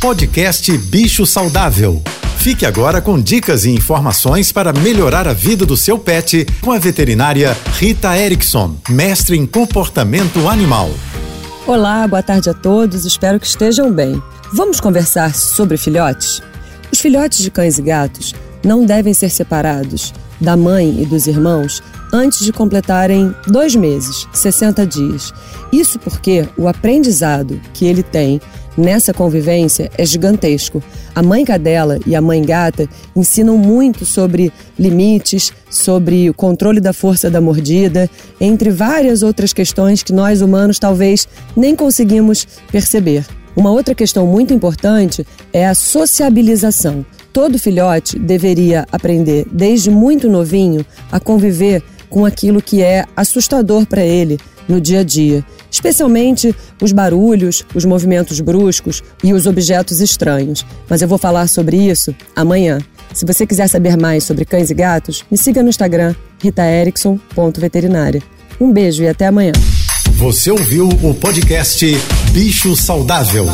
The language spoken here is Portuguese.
Podcast Bicho Saudável. Fique agora com dicas e informações para melhorar a vida do seu pet com a veterinária Rita Erickson, mestre em comportamento animal. Olá, boa tarde a todos, espero que estejam bem. Vamos conversar sobre filhotes? Os filhotes de cães e gatos não devem ser separados da mãe e dos irmãos antes de completarem dois meses, 60 dias. Isso porque o aprendizado que ele tem nessa convivência é gigantesco. A mãe cadela e a mãe gata ensinam muito sobre limites, sobre o controle da força da mordida, entre várias outras questões que nós humanos talvez nem conseguimos perceber. Uma outra questão muito importante é a sociabilização. Todo filhote deveria aprender, desde muito novinho, a conviver com aquilo que é assustador para ele no dia a dia, especialmente os barulhos, os movimentos bruscos e os objetos estranhos. Mas eu vou falar sobre isso amanhã. Se você quiser saber mais sobre cães e gatos, me siga no Instagram ritaerickson.veterinária. Um beijo e até amanhã. Você ouviu o podcast Bicho Saudável.